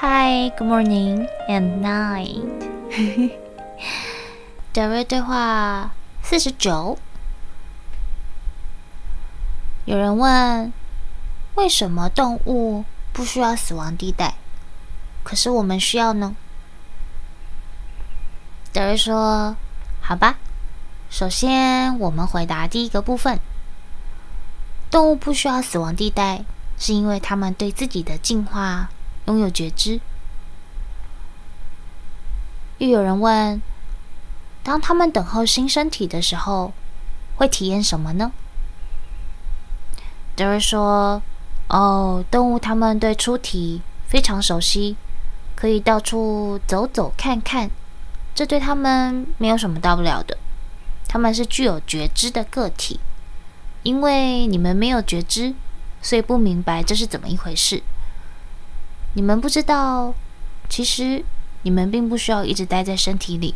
Hi, good morning and night。德瑞对话四十九。有人问：为什么动物不需要死亡地带，可是我们需要呢？德瑞说：“好吧，首先我们回答第一个部分。动物不需要死亡地带，是因为它们对自己的进化拥有觉知。”又有人问：“当他们等候新身体的时候，会体验什么呢？”德瑞说：“哦，动物它们对出体非常熟悉，可以到处走走看看。”这对他们没有什么大不了的，他们是具有觉知的个体。因为你们没有觉知，所以不明白这是怎么一回事。你们不知道，其实你们并不需要一直待在身体里。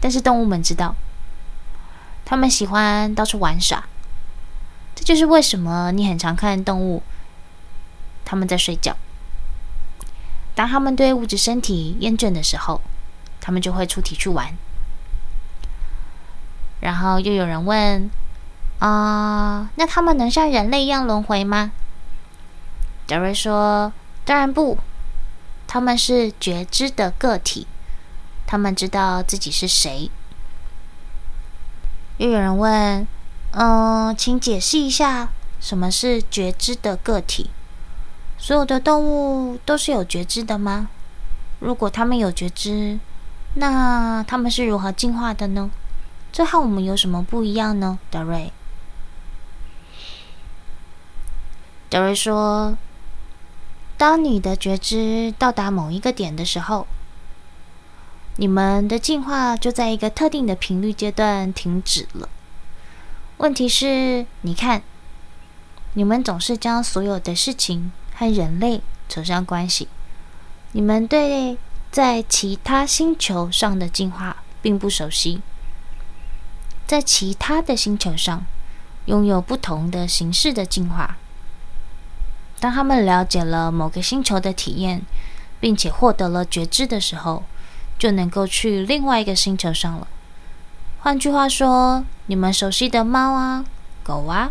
但是动物们知道，他们喜欢到处玩耍。这就是为什么你很常看动物，他们在睡觉。当他们对物质身体厌倦的时候。他们就会出体去玩，然后又有人问：“啊、那他们能像人类一样轮回吗？”德瑞说：“当然不，他们是觉知的个体，他们知道自己是谁。”又有人问：“嗯、请解释一下什么是觉知的个体？所有的动物都是有觉知的吗？如果他们有觉知？”那他们是如何进化的呢？这和我们有什么不一样呢？德瑞，德瑞说：“当你的觉知到达某一个点的时候，你们的进化就在一个特定的频率阶段停止了。问题是，你看，你们总是将所有的事情和人类扯上关系，你们对。”在其他星球上的进化并不熟悉，在其他的星球上拥有不同的形式的进化。当他们了解了某个星球的体验，并且获得了觉知的时候，就能够去另外一个星球上了。换句话说，你们熟悉的猫啊、狗啊，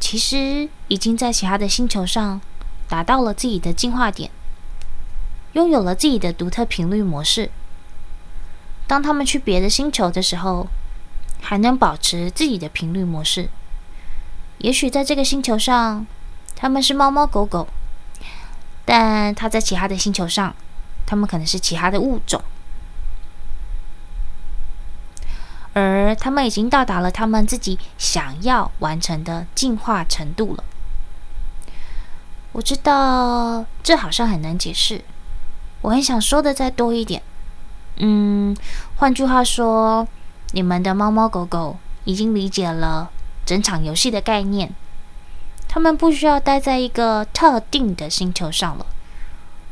其实已经在其他的星球上达到了自己的进化点。拥有了自己的独特频率模式。当他们去别的星球的时候，还能保持自己的频率模式。也许在这个星球上，他们是猫猫狗狗，但他在其他的星球上，他们可能是其他的物种，而他们已经到达了他们自己想要完成的进化程度了。我知道这好像很难解释。我很想说的再多一点，嗯，换句话说，你们的猫猫狗狗已经理解了整场游戏的概念，他们不需要待在一个特定的星球上了。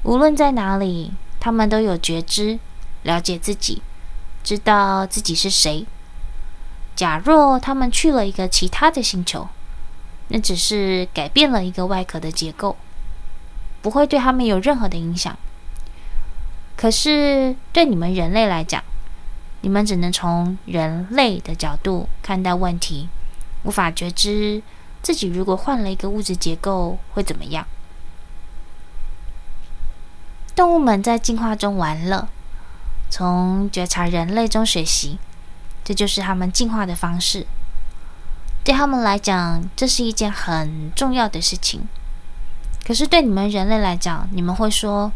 无论在哪里，他们都有觉知，了解自己，知道自己是谁。假若他们去了一个其他的星球，那只是改变了一个外壳的结构，不会对他们有任何的影响。可是，对你们人类来讲，你们只能从人类的角度看待问题，无法觉知自己如果换了一个物质结构会怎么样。动物们在进化中玩乐，从觉察人类中学习，这就是他们进化的方式。对他们来讲，这是一件很重要的事情。可是，对你们人类来讲，你们会说，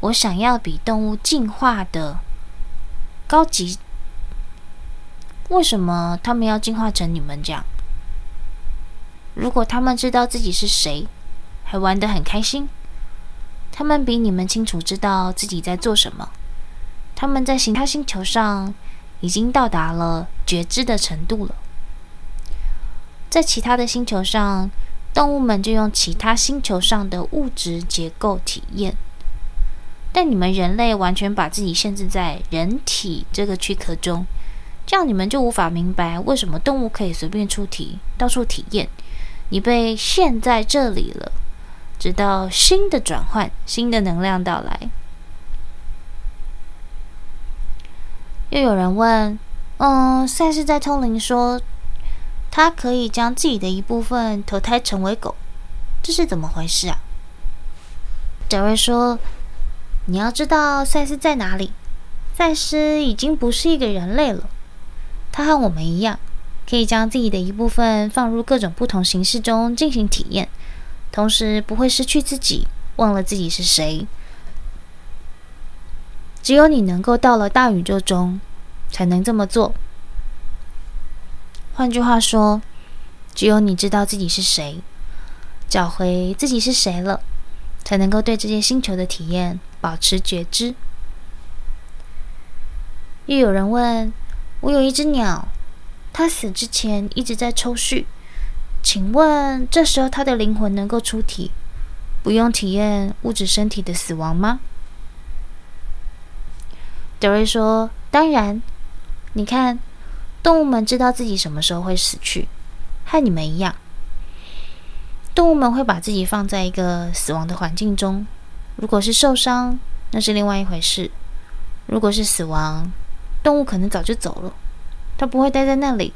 我想要比动物进化的高级，为什么他们要进化成你们这样？如果他们知道自己是谁，还玩得很开心，他们比你们清楚知道自己在做什么。他们在其他星球上已经到达了觉知的程度了，在其他的星球上，动物们就用其他星球上的物质结构体验。但你们人类完全把自己限制在人体这个躯壳中，这样你们就无法明白为什么动物可以随便出体、到处体验。你被陷在这里了，直到新的转换、新的能量到来。又有人问：“嗯，赛斯在通灵说，他可以将自己的一部分投胎成为狗，这是怎么回事啊？”贾瑞说：“你要知道，赛斯在哪里？赛斯已经不是一个人类了，他和我们一样，可以将自己的一部分放入各种不同形式中进行体验，同时不会失去自己，忘了自己是谁。只有你能够到了大宇宙中，才能这么做。换句话说，只有你知道自己是谁，找回自己是谁了。”才能够对这些星球的体验保持觉知。又有人问：“我有一只鸟，他死之前一直在抽搐，请问这时候他的灵魂能够出体，不用体验物质身体的死亡吗？”德瑞说：“当然，你看，动物们知道自己什么时候会死去，和你们一样。”动物们会把自己放在一个死亡的环境中，如果是受伤，那是另外一回事；如果是死亡，动物可能早就走了，它不会待在那里。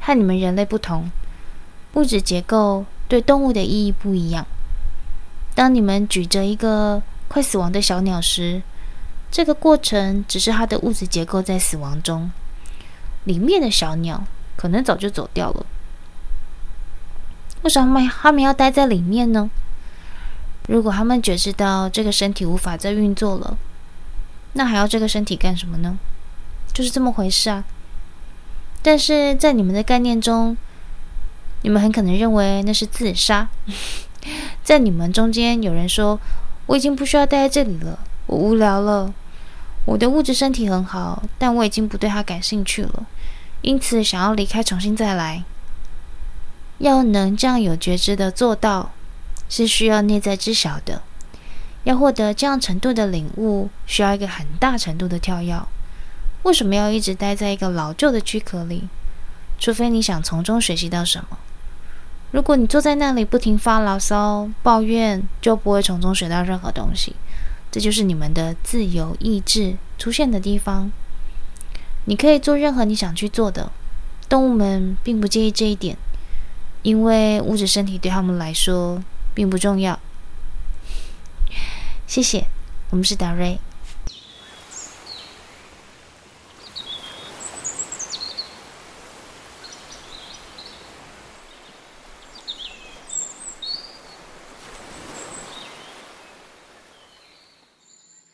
和你们人类不同，物质结构对动物的意义不一样。当你们举着一个快死亡的小鸟时，这个过程只是它的物质结构在死亡中，里面的小鸟可能早就走掉了。为什么他们要待在里面呢？如果他们觉知到这个身体无法再运作了，那还要这个身体干什么呢？就是这么回事啊。但是在你们的概念中，你们很可能认为那是自杀。在你们中间，有人说：“我已经不需要待在这里了，我无聊了。我的物质身体很好，但我已经不对它感兴趣了，因此想要离开，重新再来。”要能这样有觉知的做到，是需要内在知晓的。要获得这样程度的领悟，需要一个很大程度的跳跃。为什么要一直待在一个老旧的躯壳里？除非你想从中学习到什么。如果你坐在那里不停发牢骚、抱怨，就不会从中学到任何东西。这就是你们的自由意志出现的地方。你可以做任何你想去做的。动物们并不介意这一点。因为物质身体对他们来说并不重要。谢谢，我们是达瑞。